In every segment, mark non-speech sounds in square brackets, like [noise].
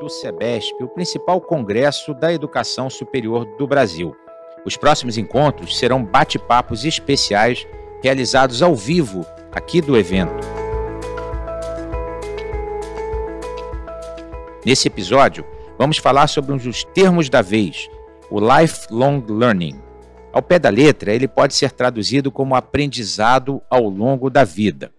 do SEBESP, o principal congresso da educação superior do Brasil. Os próximos encontros serão bate-papos especiais realizados ao vivo aqui do evento. Nesse episódio, vamos falar sobre um dos termos da vez, o lifelong learning. Ao pé da letra, ele pode ser traduzido como aprendizado ao longo da vida.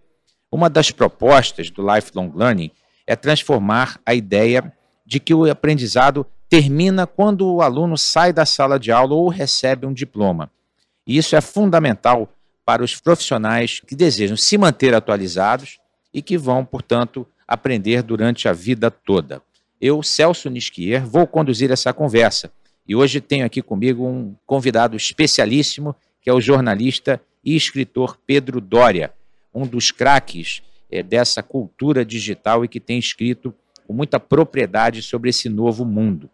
Uma das propostas do lifelong learning é transformar a ideia de que o aprendizado termina quando o aluno sai da sala de aula ou recebe um diploma. E isso é fundamental para os profissionais que desejam se manter atualizados e que vão, portanto, aprender durante a vida toda. Eu, Celso Nisquier, vou conduzir essa conversa. E hoje tenho aqui comigo um convidado especialíssimo, que é o jornalista e escritor Pedro Dória, um dos craques é, dessa cultura digital e que tem escrito com muita propriedade sobre esse novo mundo.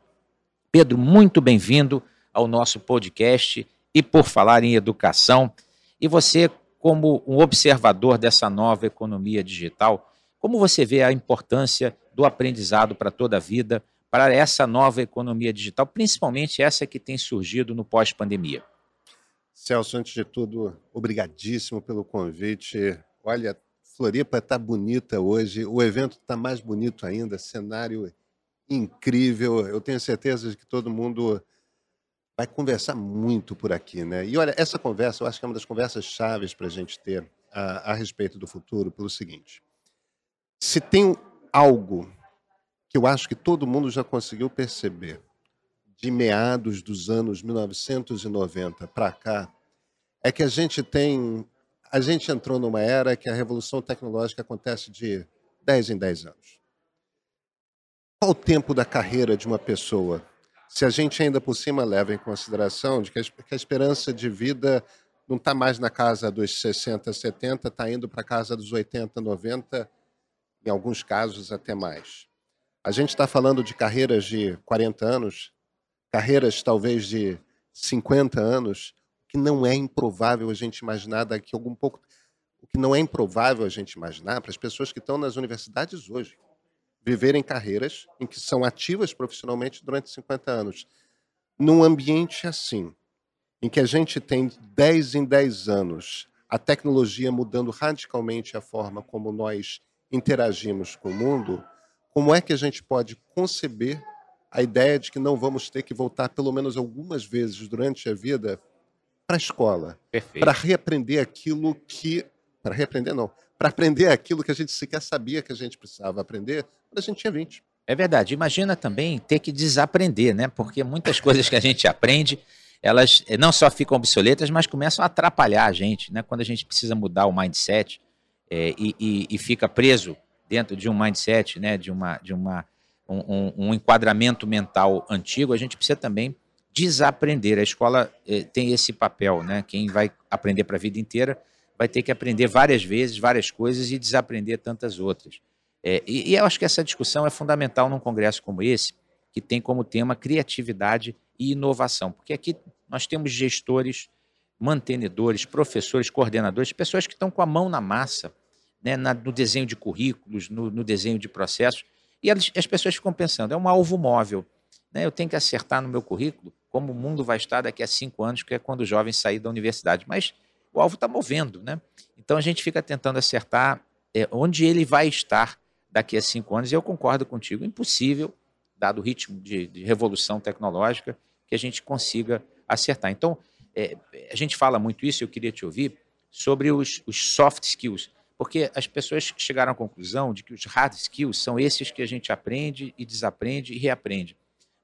Pedro, muito bem-vindo ao nosso podcast e por falar em educação. E você, como um observador dessa nova economia digital, como você vê a importância do aprendizado para toda a vida, para essa nova economia digital, principalmente essa que tem surgido no pós-pandemia? Celso, antes de tudo, obrigadíssimo pelo convite. Olha, Floripa está bonita hoje, o evento está mais bonito ainda, cenário incrível. Eu tenho certeza de que todo mundo vai conversar muito por aqui, né? E olha, essa conversa, eu acho que é uma das conversas chaves para a gente ter a, a respeito do futuro, pelo seguinte: se tem algo que eu acho que todo mundo já conseguiu perceber de meados dos anos 1990 para cá é que a gente tem a gente entrou numa era que a revolução tecnológica acontece de 10 em 10 anos. Qual o tempo da carreira de uma pessoa? Se a gente ainda por cima leva em consideração de que a esperança de vida não está mais na casa dos 60, 70, está indo para a casa dos 80, 90 em alguns casos até mais. A gente está falando de carreiras de 40 anos, carreiras talvez de 50 anos, que não é improvável a gente imaginar daqui a algum pouco. O que não é improvável a gente imaginar para as pessoas que estão nas universidades hoje viverem carreiras em que são ativas profissionalmente durante 50 anos. Num ambiente assim, em que a gente tem 10 em 10 anos a tecnologia mudando radicalmente a forma como nós interagimos com o mundo, como é que a gente pode conceber a ideia de que não vamos ter que voltar pelo menos algumas vezes durante a vida para a escola, para reaprender aquilo que, para reaprender não, para aprender aquilo que a gente sequer sabia que a gente precisava aprender quando a gente tinha 20. É verdade. Imagina também ter que desaprender, né? Porque muitas coisas que a gente aprende, elas não só ficam obsoletas, mas começam a atrapalhar a gente, né? Quando a gente precisa mudar o mindset, é, e, e, e, fica preso dentro de um mindset, né, de, uma, de uma, um, um, enquadramento mental antigo, a gente precisa também desaprender. A escola é, tem esse papel, né? Quem vai aprender para a vida inteira vai ter que aprender várias vezes, várias coisas e desaprender tantas outras. É, e, e eu acho que essa discussão é fundamental num congresso como esse, que tem como tema criatividade e inovação, porque aqui nós temos gestores, mantenedores, professores, coordenadores, pessoas que estão com a mão na massa né, na, no desenho de currículos, no, no, desenho de processos, e as, as pessoas ficam pensando, é um alvo móvel, né, eu tenho que acertar no meu currículo como o mundo vai estar daqui a cinco anos, que é quando o jovem sair da universidade, mas o alvo está movendo, né? Então a gente fica tentando acertar é, onde ele vai estar daqui a cinco anos, e eu concordo contigo, impossível, dado o ritmo de, de revolução tecnológica, que a gente consiga acertar. Então, é, a gente fala muito isso, eu queria te ouvir, sobre os, os soft skills porque as pessoas chegaram à conclusão de que os hard skills são esses que a gente aprende e desaprende e reaprende.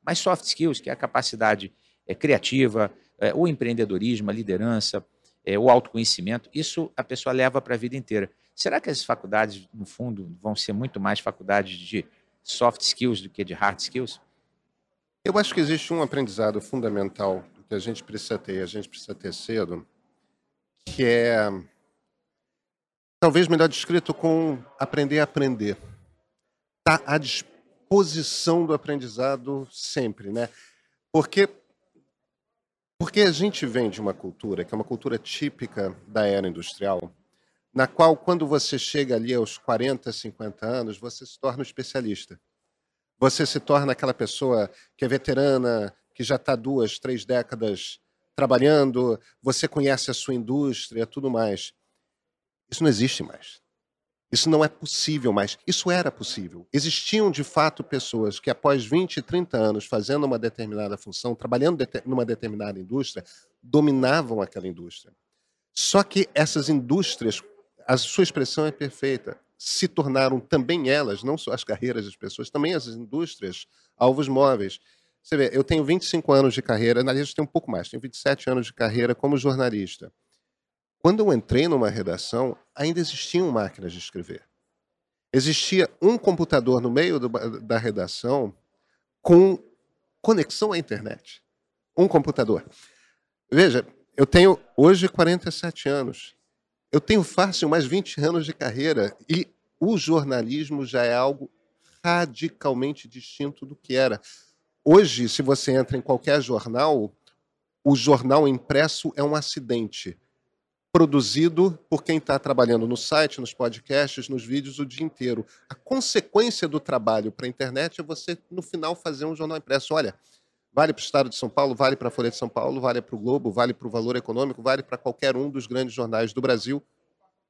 Mas soft skills, que é a capacidade é, criativa, é, o empreendedorismo, a liderança, é, o autoconhecimento, isso a pessoa leva para a vida inteira. Será que as faculdades, no fundo, vão ser muito mais faculdades de soft skills do que de hard skills? Eu acho que existe um aprendizado fundamental que a gente precisa ter, a gente precisa ter cedo, que é talvez melhor descrito com aprender a aprender. Está à disposição do aprendizado sempre, né? Porque porque a gente vem de uma cultura que é uma cultura típica da era industrial, na qual quando você chega ali aos 40, 50 anos, você se torna um especialista. Você se torna aquela pessoa que é veterana, que já está duas, três décadas trabalhando, você conhece a sua indústria, tudo mais. Isso não existe mais. Isso não é possível mais. Isso era possível. Existiam, de fato, pessoas que, após 20, 30 anos fazendo uma determinada função, trabalhando numa determinada indústria, dominavam aquela indústria. Só que essas indústrias, a sua expressão é perfeita, se tornaram também elas, não só as carreiras das pessoas, também as indústrias, alvos móveis. Você vê, eu tenho 25 anos de carreira, na verdade, eu tenho um pouco mais, tenho 27 anos de carreira como jornalista. Quando eu entrei numa redação, ainda existiam máquinas de escrever. Existia um computador no meio do, da redação com conexão à internet. Um computador. Veja, eu tenho hoje 47 anos. Eu tenho fácil mais 20 anos de carreira e o jornalismo já é algo radicalmente distinto do que era. Hoje, se você entra em qualquer jornal, o jornal impresso é um acidente produzido por quem está trabalhando no site, nos podcasts, nos vídeos o dia inteiro. A consequência do trabalho para a internet é você, no final, fazer um jornal impresso. Olha, vale para o Estado de São Paulo, vale para a Folha de São Paulo, vale para o Globo, vale para o Valor Econômico, vale para qualquer um dos grandes jornais do Brasil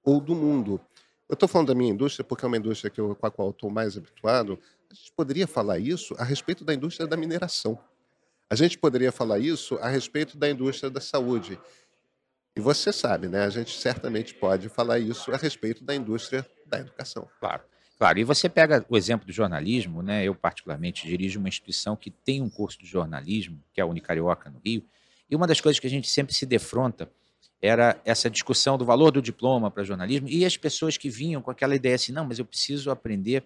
ou do mundo. Eu estou falando da minha indústria porque é uma indústria que eu, com a qual estou mais habituado. A gente poderia falar isso a respeito da indústria da mineração. A gente poderia falar isso a respeito da indústria da saúde. E você sabe, né? A gente certamente pode falar isso a respeito da indústria da educação. Claro. Claro, e você pega o exemplo do jornalismo, né? Eu, particularmente, dirijo uma instituição que tem um curso de jornalismo, que é a Unicarioca, no Rio, e uma das coisas que a gente sempre se defronta era essa discussão do valor do diploma para jornalismo e as pessoas que vinham com aquela ideia assim, não, mas eu preciso aprender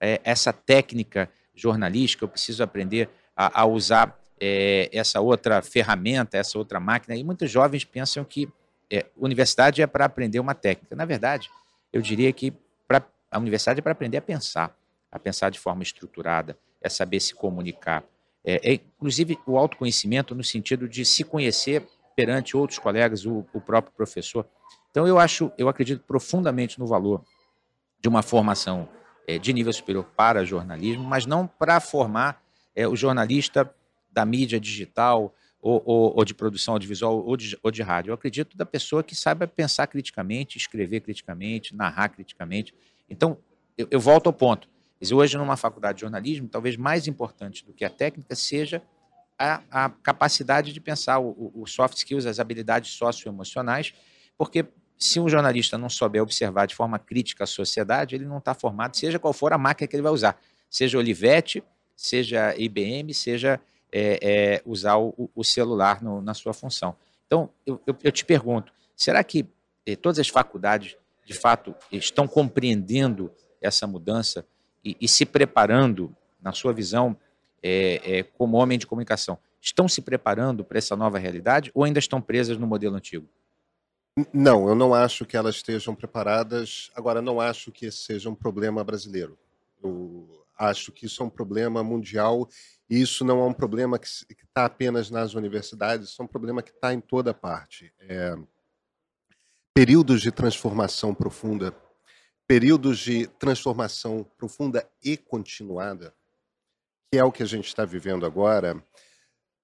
é, essa técnica jornalística, eu preciso aprender a, a usar é, essa outra ferramenta, essa outra máquina. E muitos jovens pensam que é, universidade é para aprender uma técnica. Na verdade, eu diria que pra, a universidade é para aprender a pensar, a pensar de forma estruturada, é saber se comunicar. É, é, inclusive, o autoconhecimento no sentido de se conhecer perante outros colegas, o, o próprio professor. Então, eu acho, eu acredito profundamente no valor de uma formação é, de nível superior para jornalismo, mas não para formar é, o jornalista da mídia digital ou, ou, ou de produção audiovisual ou de, ou de rádio. Eu acredito da pessoa que saiba pensar criticamente, escrever criticamente, narrar criticamente. Então, eu, eu volto ao ponto. Hoje, numa faculdade de jornalismo, talvez mais importante do que a técnica seja a, a capacidade de pensar, o, o soft skills, as habilidades socioemocionais, porque se um jornalista não souber observar de forma crítica a sociedade, ele não está formado, seja qual for a máquina que ele vai usar, seja Olivetti, seja IBM, seja é, é, usar o, o celular no, na sua função. Então, eu, eu, eu te pergunto, será que eh, todas as faculdades, de fato, estão compreendendo essa mudança e, e se preparando, na sua visão, é, é, como homem de comunicação, estão se preparando para essa nova realidade ou ainda estão presas no modelo antigo? Não, eu não acho que elas estejam preparadas. Agora, não acho que esse seja um problema brasileiro. Eu acho que isso é um problema mundial e isso não é um problema que está apenas nas universidades, isso é um problema que está em toda parte. É... Períodos de transformação profunda, períodos de transformação profunda e continuada, que é o que a gente está vivendo agora,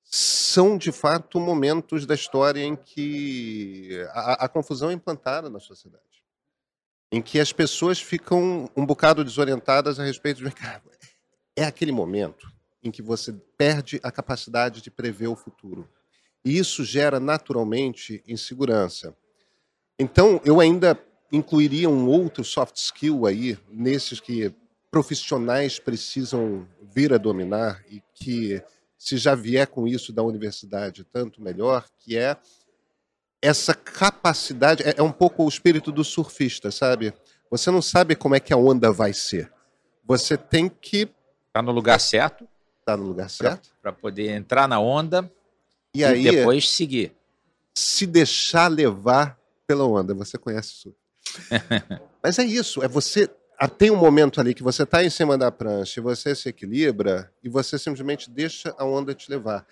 são de fato momentos da história em que a, a confusão é implantada na sociedade em que as pessoas ficam um bocado desorientadas a respeito de é aquele momento em que você perde a capacidade de prever o futuro. E isso gera naturalmente insegurança. Então, eu ainda incluiria um outro soft skill aí, nesses que profissionais precisam vir a dominar e que, se já vier com isso da universidade, tanto melhor, que é essa capacidade, é, é um pouco o espírito do surfista, sabe? Você não sabe como é que a onda vai ser. Você tem que Está no lugar certo. Está no lugar certo. Para poder entrar na onda e, e aí, depois seguir. Se deixar levar pela onda. Você conhece isso. [laughs] Mas é isso. É você. Ah, tem um momento ali que você está em cima da prancha e você se equilibra e você simplesmente deixa a onda te levar.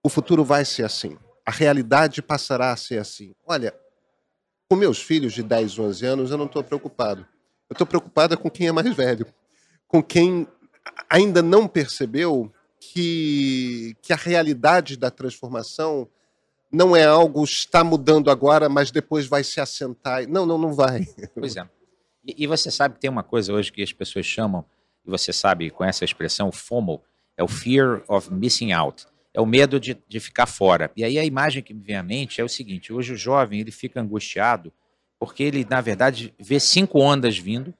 O futuro vai ser assim. A realidade passará a ser assim. Olha, com meus filhos de 10, 11 anos, eu não estou preocupado. Eu estou preocupado com quem é mais velho, com quem ainda não percebeu que, que a realidade da transformação não é algo está mudando agora, mas depois vai se assentar. Não, não, não vai. [laughs] Pois é. E, e, você sabe que tem uma coisa hoje que as pessoas chamam, e você sabe, com essa expressão, FOMO, é o Fear of Missing Out. É o medo de, de ficar fora. E aí a imagem que me vem à mente é o seguinte: hoje o jovem ele fica angustiado porque ele, na verdade, vê cinco ondas vindo,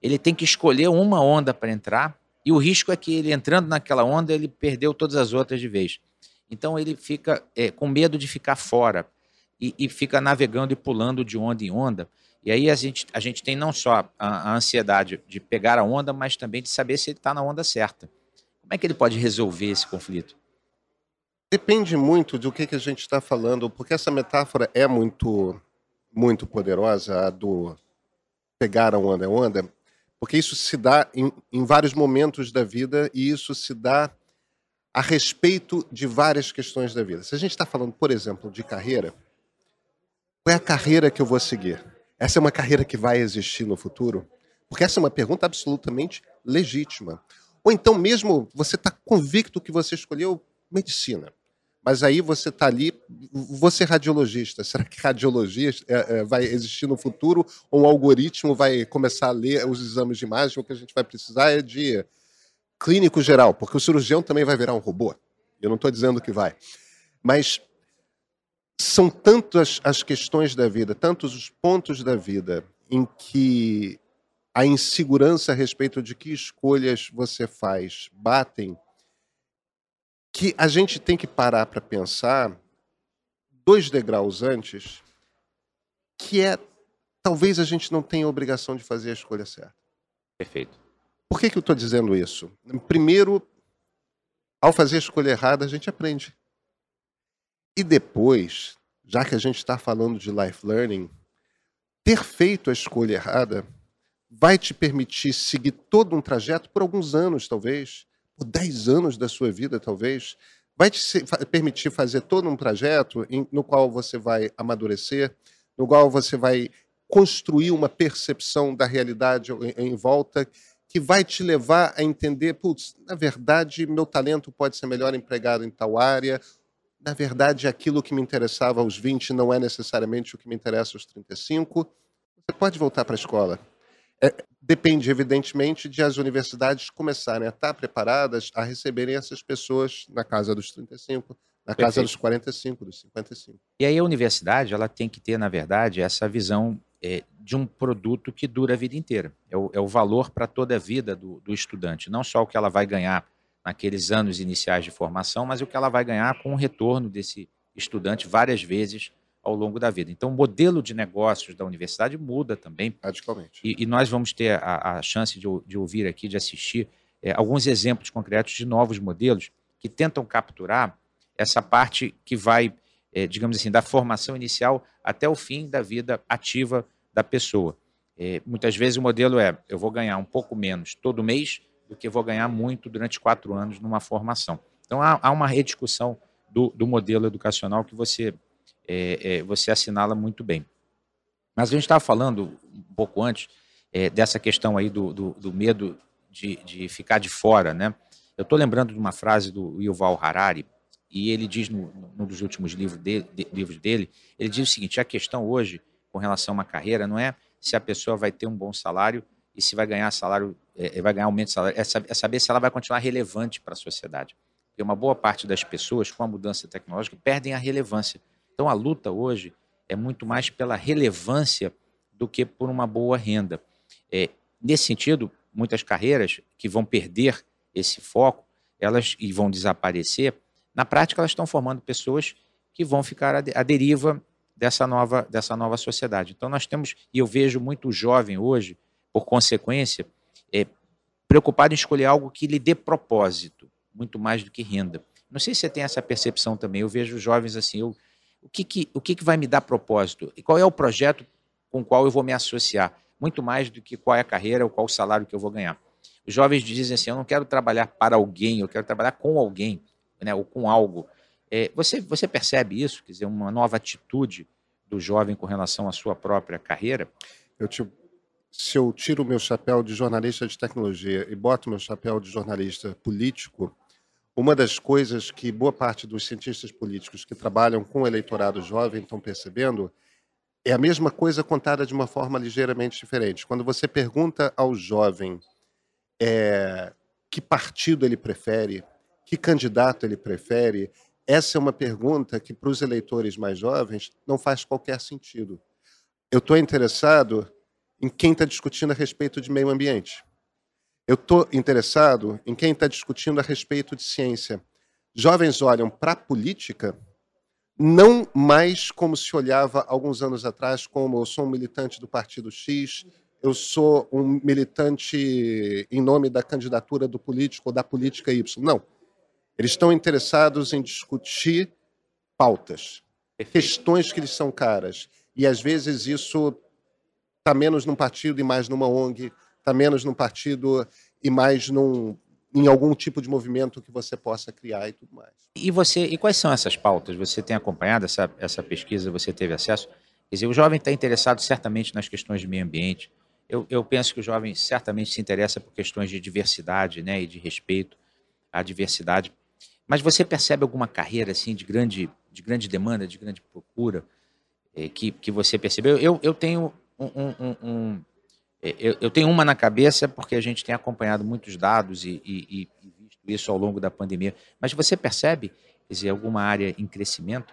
ele tem que escolher uma onda para entrar, e o risco é que ele entrando naquela onda, ele perdeu todas as outras de vez. Então ele fica é, com medo de ficar fora e, e, fica navegando e pulando de onda em onda. E aí a gente, a gente tem não só a, a ansiedade de pegar a onda, mas também de saber se ele está na onda certa. Como é que ele pode resolver esse conflito? Depende muito do que, que a gente está falando, porque essa metáfora é muito, muito poderosa, a do pegar a onda é onda, porque isso se dá em, em vários momentos da vida e isso se dá a respeito de várias questões da vida. Se a gente está falando, por exemplo, de carreira, qual é a carreira que eu vou seguir? Essa é uma carreira que vai existir no futuro? Porque essa é uma pergunta absolutamente legítima. Ou então, mesmo você está convicto que você escolheu medicina, mas aí você está ali, você é radiologista. [laughs] Será que radiologia é, é, vai existir no futuro? Ou um algoritmo vai começar a ler os exames de imagem? O que a gente vai precisar é de clínico geral, porque o cirurgião também vai virar um robô. Eu não estou dizendo que vai. Mas são tantas as questões da vida, tantos os pontos da vida em que a insegurança a respeito de que escolhas você faz batem, que a gente tem que parar para pensar dois degraus antes, que é talvez a gente não tenha a obrigação de fazer a escolha certa. Perfeito. Por que, que eu estou dizendo isso? Primeiro, ao fazer a escolha errada, a gente aprende. E depois, já que a gente está falando de life learning, ter feito a escolha errada vai te permitir seguir todo um trajeto por alguns anos, talvez, por 10 anos da sua vida, talvez. Vai te permitir fazer todo um trajeto no qual você vai amadurecer, no qual você vai construir uma percepção da realidade em volta que vai te levar a entender, putz, na verdade, meu talento pode ser melhor empregado em tal área, na verdade, aquilo que me interessava aos 20 não é necessariamente o que me interessa aos 35. Você pode voltar para a escola. É, depende, evidentemente, de as universidades começarem a estar preparadas a receberem essas pessoas na casa dos 35, na casa dos 45, dos 55. E aí a universidade ela tem que ter, na verdade, essa visão é, de um produto que dura a vida inteira. É o, é o valor para toda a vida do, do, estudante, não só o que ela vai ganhar naqueles anos iniciais de formação, mas o que ela vai ganhar com o retorno desse estudante várias vezes ao longo da vida. Então, o modelo de negócios da universidade muda também. Radicalmente. E, e nós vamos ter a, a chance de, de, ouvir aqui, de assistir é, alguns exemplos concretos de novos modelos que tentam capturar essa parte que vai, é, digamos assim, da formação inicial até o fim da vida ativa da pessoa. É, muitas vezes o modelo é: eu vou ganhar um pouco menos todo mês do que vou ganhar muito durante quatro anos numa formação. Então há, há uma rediscussão do, do, modelo educacional que você, é, é, você assinala muito bem. Mas a gente estava falando um pouco antes é, dessa questão aí do, do, do medo de, de, ficar de fora, né? Eu estou lembrando de uma frase do Yuval Harari, e ele diz no, num dos últimos livros dele, de, livros dele, ele diz o seguinte: a questão hoje com relação a uma carreira não é se a pessoa vai ter um bom salário e se vai ganhar salário, é, vai ganhar aumento de salário, é, é saber se ela vai continuar relevante para a sociedade. Porque uma boa parte das pessoas, com a mudança tecnológica, perdem a relevância. Então a luta hoje é muito mais pela relevância do que por uma boa renda. É, nesse sentido, muitas carreiras que vão perder esse foco, elas e vão desaparecer, na prática elas estão formando pessoas que vão ficar à deriva dessa nova, dessa nova sociedade. Então nós temos, e eu vejo muito jovem hoje, por consequência, é, preocupado em escolher algo que lhe dê propósito, muito mais do que renda. Não sei se você tem essa percepção também. Eu vejo jovens assim, eu, o, que, que, o que, que vai me dar propósito? E qual é o projeto com o qual eu vou me associar? Muito mais do que qual é a carreira ou qual o salário que eu vou ganhar. Os jovens dizem assim: eu não quero trabalhar para alguém, eu quero trabalhar com alguém, né, ou com algo. É, você, você percebe isso? Quer dizer, uma nova atitude do jovem com relação à sua própria carreira? Eu te se eu tiro o meu chapéu de jornalista de tecnologia e boto meu chapéu de jornalista político, uma das coisas que boa parte dos cientistas políticos que trabalham com o eleitorado jovem estão percebendo é a mesma coisa contada de uma forma ligeiramente diferente. Quando você pergunta ao jovem é, que partido ele prefere, que candidato ele prefere, essa é uma pergunta que para os eleitores mais jovens não faz qualquer sentido. Eu estou interessado em quem está discutindo a respeito de meio ambiente. Eu estou interessado em quem está discutindo a respeito de ciência. Jovens olham para a política não mais como se olhava alguns anos atrás, como eu sou um militante do Partido X, eu sou um militante em nome da candidatura do político ou da política Y. Não. Eles estão interessados em discutir pautas, questões que lhes são caras. E às vezes isso está menos num partido e mais numa ONG, está menos num partido e mais num, em algum tipo de movimento que você possa criar e tudo mais. E você, e quais são essas pautas? Você tem acompanhado essa, essa pesquisa? Você teve acesso? Quer dizer, o jovem está interessado certamente nas questões de meio ambiente. Eu, eu penso que o jovem certamente se interessa por questões de diversidade, né, e de respeito à diversidade. Mas você percebe alguma carreira assim de grande, de grande demanda, de grande procura eh, que, que você percebeu? Eu, eu tenho um, um, um eu, eu, tenho uma na cabeça porque a gente tem acompanhado muitos dados e, e, e visto isso ao longo da pandemia. Mas você percebe, quer dizer, alguma área em crescimento?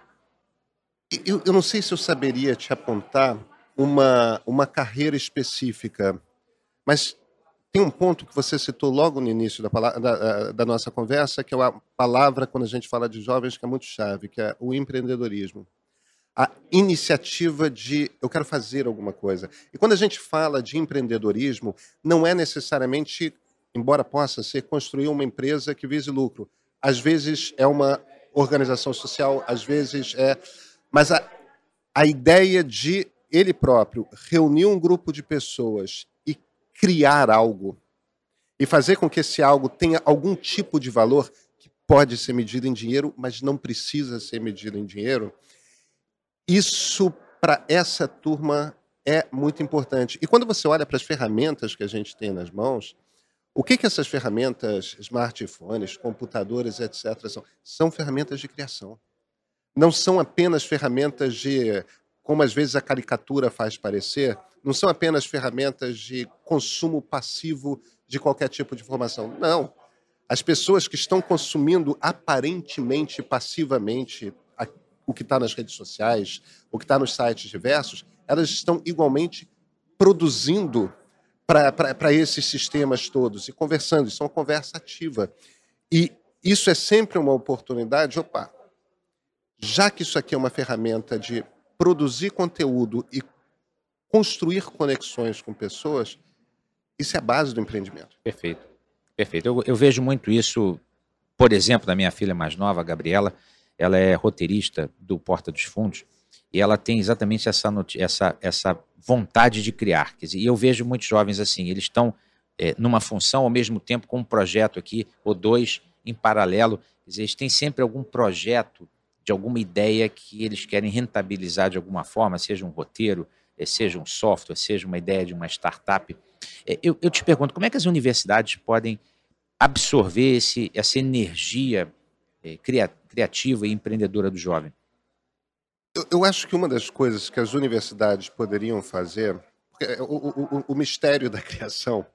Eu, eu não sei se eu saberia te apontar uma, uma carreira específica, mas tem um ponto que você citou logo no início da, da, da nossa conversa, que é uma palavra, quando a gente fala de jovens, que é muito chave, que é o empreendedorismo a iniciativa de eu quero fazer alguma coisa. E quando a gente fala de empreendedorismo, não é necessariamente, embora possa ser, construir uma empresa que vise lucro. Às vezes é uma organização social, às vezes é. Mas a, a ideia de ele próprio reunir um grupo de pessoas e criar algo e fazer com que esse algo tenha algum tipo de valor que pode ser medido em dinheiro, mas não precisa ser medido em dinheiro isso, para essa turma, é muito importante. E quando você olha para as ferramentas que a gente tem nas mãos, o que, que essas ferramentas, smartphones, computadores, etc., são? São ferramentas de criação. Não são apenas ferramentas de, como às vezes a caricatura faz parecer, não são apenas ferramentas de consumo passivo de qualquer tipo de informação. Não. As pessoas que estão consumindo aparentemente passivamente o que está nas redes sociais, o que está nos sites diversos, elas estão igualmente produzindo para esses sistemas todos e conversando. Isso é uma conversa ativa. E isso é sempre uma oportunidade. Opa, já que isso aqui é uma ferramenta de produzir conteúdo e construir conexões com pessoas, isso é a base do empreendimento. Perfeito. Perfeito. Eu, eu vejo muito isso, por exemplo, na minha filha mais nova, a Gabriela ela é roteirista do Porta dos Fundos e ela tem exatamente essa, essa, essa vontade de criar. E eu vejo muitos jovens assim, eles estão é, numa função ao mesmo tempo com um projeto aqui, ou dois em paralelo. Eles têm sempre algum projeto de alguma ideia que eles querem rentabilizar de alguma forma, seja um roteiro, é, seja um software, seja uma ideia de uma startup. É, eu, eu te pergunto, como é que as universidades podem absorver esse, essa energia é, criativa e empreendedora do jovem? Eu, eu, acho que uma das coisas que as universidades poderiam fazer, é, o, o, o mistério da criação,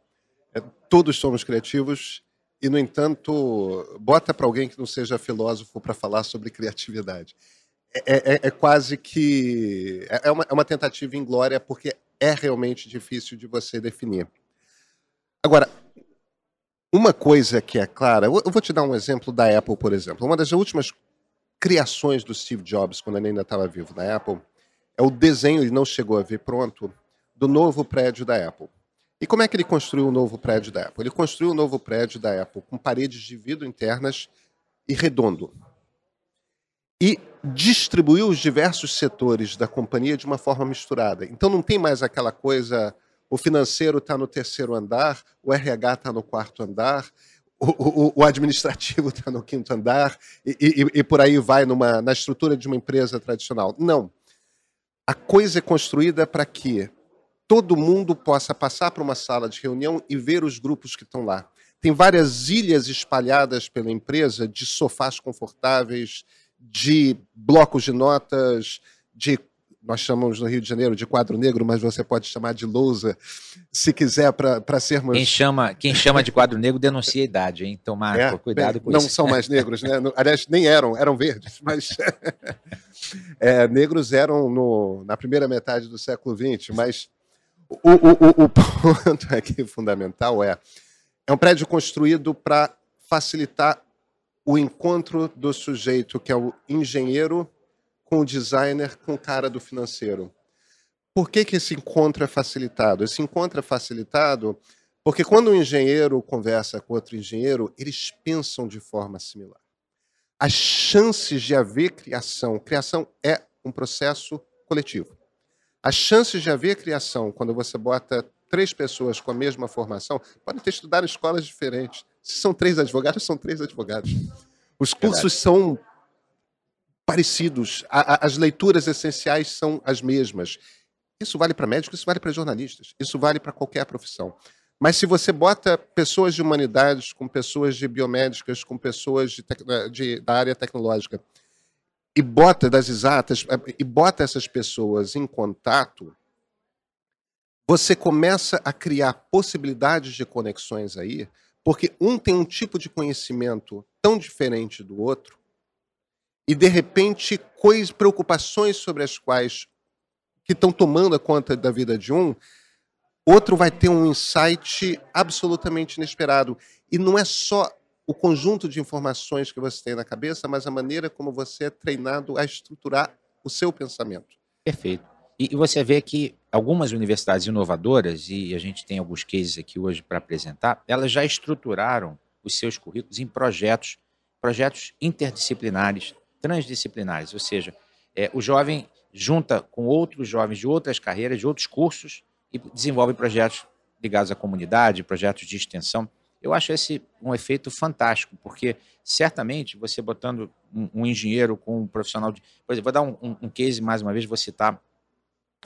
é, todos somos criativos e, no entanto, bota para alguém que não seja filósofo para falar sobre criatividade. É, é, é quase que. É, é uma, é uma tentativa inglória, porque é realmente difícil de você definir. Agora, uma coisa que é clara, eu vou te dar um exemplo da Apple, por exemplo. Uma das últimas criações do Steve Jobs, quando ele ainda estava vivo na Apple, é o desenho, ele não chegou a ver pronto, do novo prédio da Apple. E como é que ele construiu o novo prédio da Apple? Ele construiu o novo prédio da Apple com paredes de vidro internas e redondo. E distribuiu os diversos setores da companhia de uma forma misturada. Então não tem mais aquela coisa o financeiro está no terceiro andar, o RH está no quarto andar, o, o, o administrativo está [laughs] no quinto andar, e, e, e, por aí vai numa, na estrutura de uma empresa tradicional. Não. A coisa é construída para que todo mundo possa passar para uma sala de reunião e ver os grupos que estão lá. Tem várias ilhas espalhadas pela empresa de sofás confortáveis, de blocos de notas, de nós chamamos no Rio de Janeiro de quadro negro, mas você pode chamar de lousa, se quiser, para sermos. Quem chama, quem chama de quadro negro denuncia a idade, hein? Então, Marco, é, cuidado com não isso. Não são mais negros, né? Aliás, nem eram, eram verdes, mas [laughs] é, negros eram no, na primeira metade do século XX. Mas o, o, o, o ponto aqui fundamental é: é um prédio construído para facilitar o encontro do sujeito, que é o engenheiro com o designer, com o cara do financeiro. Por que, que esse encontro é facilitado? Esse encontro é facilitado porque quando um engenheiro conversa com outro engenheiro, eles pensam de forma similar. As chances de haver criação, criação é um processo coletivo. As chances de haver criação, quando você bota três pessoas com a mesma formação, podem ter estudado em escolas diferentes. Se são três advogados, são três advogados. Os cursos Verdade. são parecidos, a, a, as leituras essenciais são as mesmas. Isso vale para médicos, isso vale para jornalistas, isso vale para qualquer profissão. Mas se você bota pessoas de humanidades com pessoas de biomédicas, com pessoas de, de, da área tecnológica, e bota das exatas, e bota essas pessoas em contato, você começa a criar possibilidades de conexões aí, porque um tem um tipo de conhecimento tão diferente do outro, e de repente coisas, preocupações sobre as quais que estão tomando a conta da vida de um, outro vai ter um insight absolutamente inesperado. E não é só o conjunto de informações que você tem na cabeça, mas a maneira como você é treinado a estruturar o seu pensamento. Perfeito. E, você vê que algumas universidades inovadoras, e a gente tem alguns cases aqui hoje para apresentar, elas já estruturaram os seus currículos em projetos, projetos interdisciplinares, transdisciplinares, ou seja, é, o jovem junta com outros jovens de outras carreiras, de outros cursos e desenvolve projetos ligados à comunidade, projetos de extensão. Eu acho esse um efeito fantástico, porque certamente você botando um, um engenheiro com um profissional de. Por exemplo, vou dar um, um, um, case mais uma vez, vou citar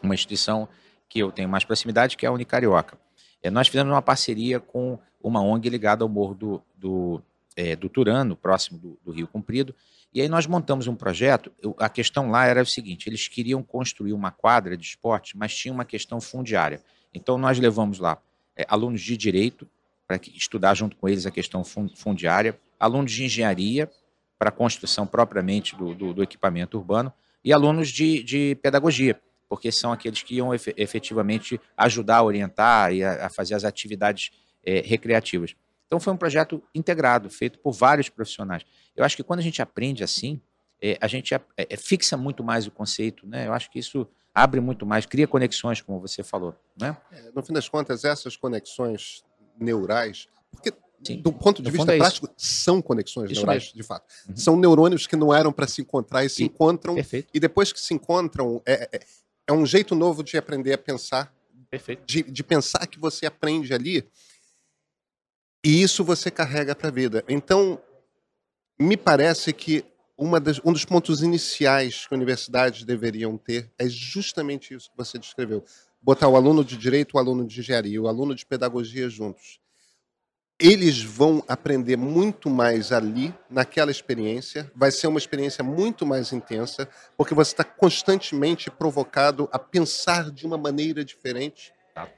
uma instituição que eu tenho mais proximidade, que é a Unicarioca. É, nós fizemos uma parceria com uma ONG ligada ao Morro do, do, é, do Turano, próximo do, do Rio Comprido, e aí nós montamos um projeto. A questão lá era o seguinte: eles queriam construir uma quadra de esporte, mas tinha uma questão fundiária. Então nós levamos lá é, alunos de direito para estudar junto com eles a questão fundiária, alunos de engenharia para a construção propriamente do, do, do, equipamento urbano e alunos de, de, pedagogia, porque são aqueles que iam efetivamente ajudar a orientar e a, a fazer as atividades é, recreativas. Então foi um projeto integrado, feito por vários profissionais. Eu acho que quando a gente aprende assim, é, a gente é, é, fixa muito mais o conceito, né? Eu acho que isso abre muito mais, cria conexões, como você falou, né? É, no fim das contas, essas conexões neurais, porque Sim. do ponto de no vista é prático, são conexões isso neurais, mesmo. de fato. Uhum. São neurônios que não eram para se encontrar e se encontram. Perfeito. E depois que se encontram, é, é, é, um jeito novo de aprender a pensar. Perfeito. De, de pensar que você aprende ali e isso você carrega para a vida. Então, me parece que das, um dos pontos iniciais que universidades deveriam ter é justamente isso que você descreveu. Botar o aluno de direito, o aluno de engenharia, o aluno de pedagogia juntos. Eles vão aprender muito mais ali, naquela experiência. Vai ser uma experiência muito mais intensa, porque você está constantemente provocado a pensar de uma maneira diferente. Tá.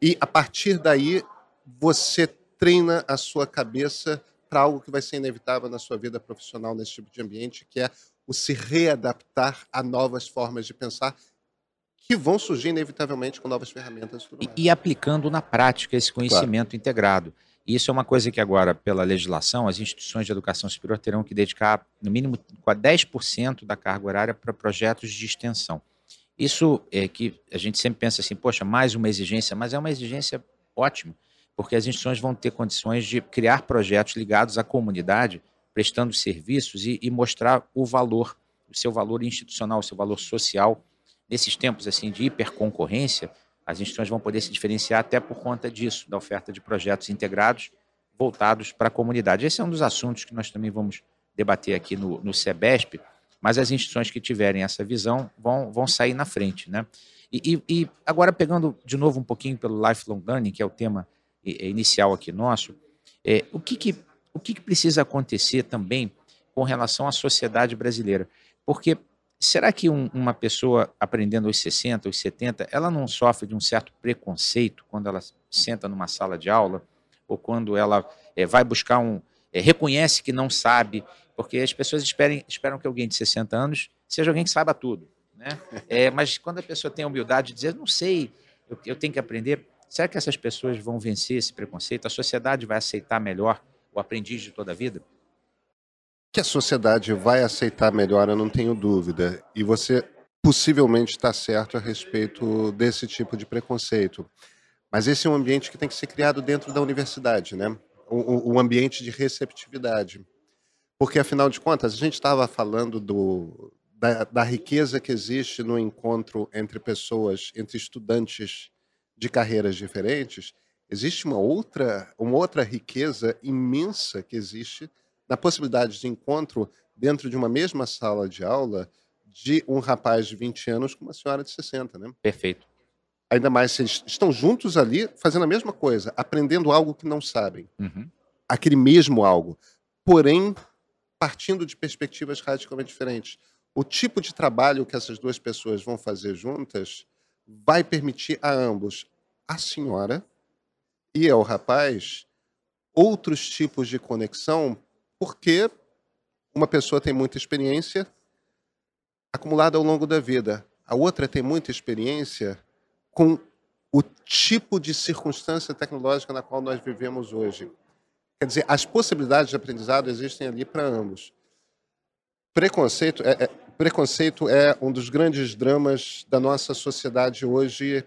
E, a partir daí, você treina a sua cabeça para algo que vai ser inevitável na sua vida profissional nesse tipo de ambiente, que é o se readaptar a novas formas de pensar que vão surgir inevitavelmente com novas ferramentas. E, e, aplicando na prática esse conhecimento claro. integrado. Isso é uma coisa que agora, pela legislação, as instituições de educação superior terão que dedicar, no mínimo, 10% da carga horária para projetos de extensão. Isso é que a gente sempre pensa assim, poxa, mais uma exigência, mas é uma exigência ótima porque as instituições vão ter condições de criar projetos ligados à comunidade, prestando serviços e, e mostrar o valor, o seu valor institucional, o seu valor social. Nesses tempos assim de hiperconcorrência, as instituições vão poder se diferenciar até por conta disso, da oferta de projetos integrados voltados para a comunidade. Esse é um dos assuntos que nós também vamos debater aqui no, no SEBESP, mas as instituições que tiverem essa visão vão, vão sair na frente. Né? E, e, e agora, pegando de novo um pouquinho pelo lifelong learning, que é o tema inicial aqui nosso, é, o, que, que, o que, que precisa acontecer também com relação à sociedade brasileira? Porque será que um, uma pessoa aprendendo aos 60, aos 70, ela não sofre de um certo preconceito quando ela senta numa sala de aula ou quando ela é, vai buscar um. É, reconhece que não sabe, porque as pessoas esperem, esperam que alguém de 60 anos seja alguém que saiba tudo. Né? É, mas quando a pessoa tem a humildade de dizer, não sei, eu, eu tenho que aprender, será que essas pessoas vão vencer esse preconceito? A sociedade vai aceitar melhor o aprendiz de toda a vida? Que a sociedade vai aceitar melhor, eu não tenho dúvida. E você possivelmente está certo a respeito desse tipo de preconceito. Mas esse é um ambiente que tem que ser criado dentro da universidade, né? Um, ambiente de receptividade. Porque, afinal de contas, a gente estava falando do, da, da, riqueza que existe no encontro entre pessoas, entre estudantes de carreiras diferentes. Existe uma outra, uma outra riqueza imensa que existe na possibilidade de encontro dentro de uma mesma sala de aula de um rapaz de 20 anos com uma senhora de 60, né? Perfeito. Ainda mais se eles estão juntos ali fazendo a mesma coisa, aprendendo algo que não sabem. Uhum. Aquele mesmo algo. Porém, partindo de perspectivas radicalmente diferentes. O tipo de trabalho que essas duas pessoas vão fazer juntas vai permitir a ambos, a senhora e ao rapaz, outros tipos de conexão porque uma pessoa tem muita experiência acumulada ao longo da vida, a outra tem muita experiência com o tipo de circunstância tecnológica na qual nós vivemos hoje. Quer dizer, as possibilidades de aprendizado existem ali para ambos. Preconceito é, é, preconceito é um dos grandes dramas da nossa sociedade hoje.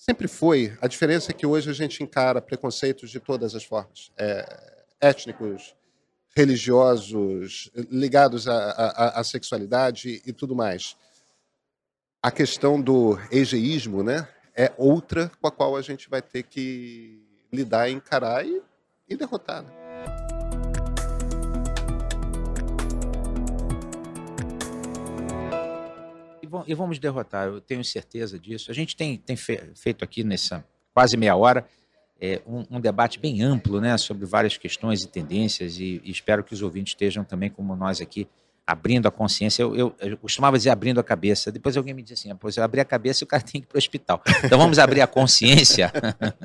Sempre foi. A diferença é que hoje a gente encara preconceitos de todas as formas. É, étnicos, religiosos ligados à, sexualidade e tudo mais. A questão do egeísmo né, é outra com a qual a gente vai ter que lidar, encarar e, e derrotar. Né? E vamos derrotar, eu tenho certeza disso. A gente tem, tem feito aqui nessa quase meia hora é, um, um, debate bem amplo né, sobre várias questões e tendências, e, e, espero que os ouvintes estejam também, como nós aqui, abrindo a consciência. Eu, eu, eu costumava dizer abrindo a cabeça, depois alguém me disse assim: pois eu abrir a cabeça o cara [laughs] tem que ir para o hospital. Então vamos abrir a consciência,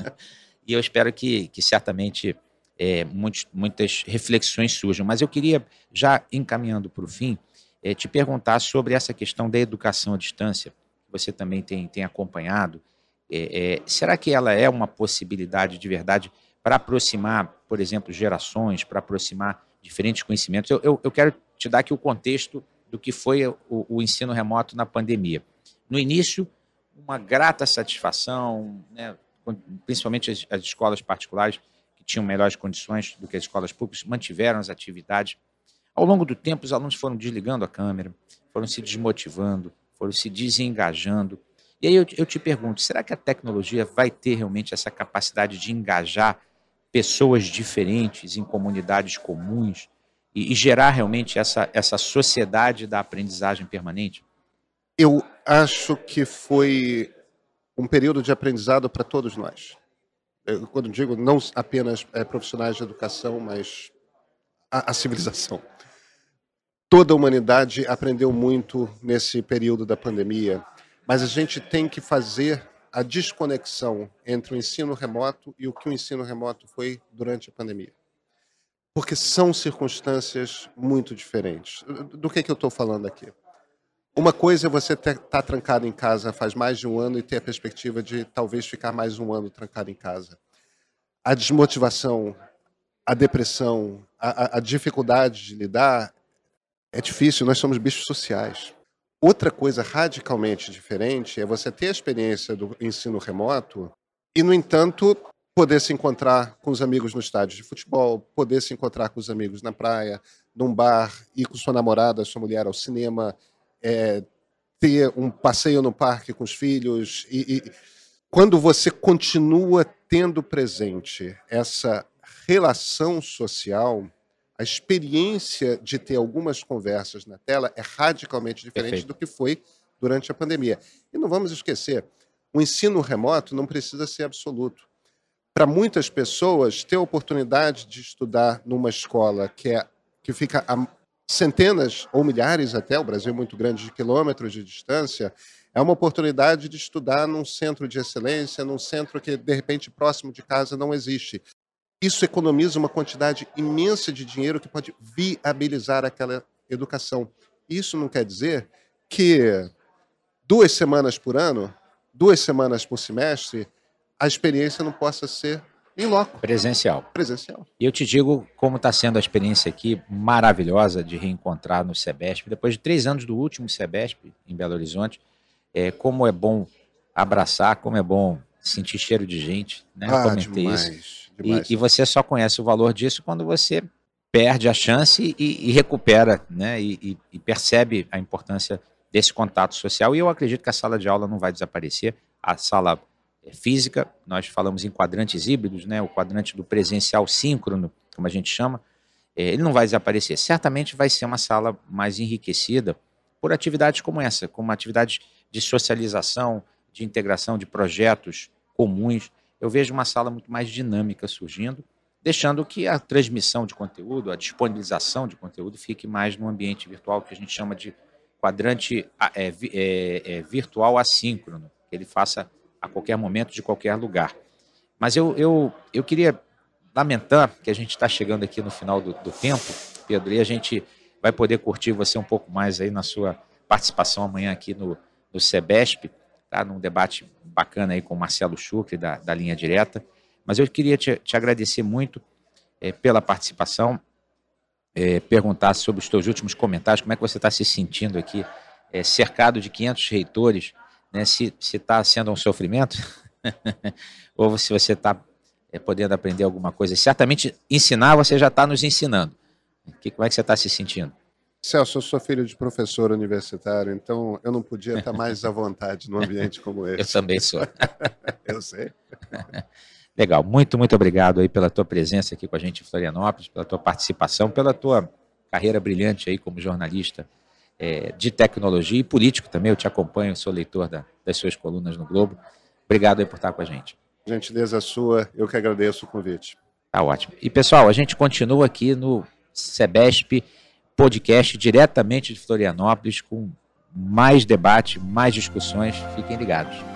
[laughs] e eu espero que, que certamente é, muitos, muitas reflexões surjam. Mas eu queria, já encaminhando para o fim, te perguntar sobre essa questão da educação à distância, que você também tem, tem acompanhado. É, é, será que ela é uma possibilidade de verdade para aproximar, por exemplo, gerações, para aproximar diferentes conhecimentos? Eu, eu, eu, quero te dar aqui o contexto do que foi o, o, ensino remoto na pandemia. No início, uma grata satisfação, né, principalmente as, as escolas particulares, que tinham melhores condições do que as escolas públicas, mantiveram as atividades. Ao longo do tempo, os alunos foram desligando a câmera, foram se desmotivando, foram se desengajando. E aí eu, eu te pergunto, será que a tecnologia vai ter realmente essa capacidade de engajar pessoas diferentes em comunidades comuns e, e gerar realmente essa, essa sociedade da aprendizagem permanente? Eu acho que foi um período de aprendizado para todos nós. Eu, quando digo não apenas é, profissionais de educação, mas a, a, civilização. Toda a humanidade aprendeu muito nesse período da pandemia mas a gente tem que fazer a desconexão entre o ensino remoto e o que o ensino remoto foi durante a pandemia. Porque são circunstâncias muito diferentes. Do que, que eu estou falando aqui? Uma coisa é você estar tá trancado em casa faz mais de um ano e ter a perspectiva de talvez ficar mais um ano trancado em casa. A desmotivação, a depressão, a, a dificuldade de lidar é difícil. Nós somos bichos sociais. Outra coisa radicalmente diferente é você ter a experiência do ensino remoto e, no entanto, poder se encontrar com os amigos no estádio de futebol, poder se encontrar com os amigos na praia, num bar, ir com sua namorada, sua mulher ao cinema, é, ter um passeio no parque com os filhos. E, e quando você continua tendo presente essa relação social, A experiência de ter algumas conversas na tela é radicalmente diferente Perfeito. do que foi durante a pandemia. E não vamos esquecer, o ensino remoto não precisa ser absoluto. Para muitas pessoas, ter a oportunidade de estudar numa escola que, é, que fica a centenas ou milhares até, o Brasil é muito grande, de quilômetros de distância, é uma oportunidade de estudar num centro de excelência, num centro que, de repente, próximo de casa não existe. Isso economiza uma quantidade imensa de dinheiro que pode viabilizar aquela educação. Isso não quer dizer que duas semanas por ano duas semanas por semestre, a experiência não possa ser em loco. Presencial. Presencial. E eu te digo como está sendo a experiência aqui maravilhosa de reencontrar no SEBESP, depois de três anos do último SEBESP em Belo Horizonte, é, como é bom abraçar, como é bom sentir cheiro de gente, né? Ah, eu comentei demais, isso. Demais. E, e, você só conhece o valor disso quando você perde a chance e, e recupera, né? E, e percebe a importância desse contato social. E eu acredito que a sala de aula não vai desaparecer. A sala é, física, nós falamos em quadrantes híbridos, né? o quadrante do presencial síncrono, como a gente chama, é, ele não vai desaparecer. Certamente vai ser uma sala mais enriquecida por atividades como essa, como atividades de socialização, de integração de projetos comuns. Eu vejo uma sala muito mais dinâmica surgindo, deixando que a transmissão de conteúdo, a disponibilização de conteúdo fique mais no ambiente virtual, que a gente chama de quadrante é, é, é, virtual assíncrono, que ele faça a qualquer momento, de qualquer lugar. Mas eu, eu, eu queria lamentar que a gente está chegando aqui no final do, do, tempo, Pedro, e a gente vai poder curtir você um pouco mais aí na sua participação amanhã aqui no, no SEBESP, tá? num debate bacana aí com o Marcelo Chucre, da, da linha direta. Mas eu queria te, te agradecer muito é, pela participação é, perguntar sobre os teus últimos comentários, como é que você está se sentindo aqui, é, cercado de 500 reitores, né, se está sendo um sofrimento, [laughs] ou se você está podendo aprender alguma coisa. Certamente ensinar você já está nos ensinando. Que, como é que você está se sentindo? Celso, eu sou filho de professor universitário, então eu não podia estar mais à vontade num ambiente como [laughs] esse. Eu também sou. [laughs] eu sei. [laughs] Legal, muito, muito obrigado aí pela tua presença aqui com a gente em Florianópolis, pela tua participação, pela tua carreira brilhante aí como jornalista é, de tecnologia e político também. Eu te acompanho, sou leitor da, das suas colunas no Globo. Obrigado aí por estar com a gente. Gentileza sua, eu que agradeço o convite. Tá ótimo. E pessoal, a gente continua aqui no Sebesp Podcast, diretamente de Florianópolis, com mais debate, mais discussões. Fiquem ligados.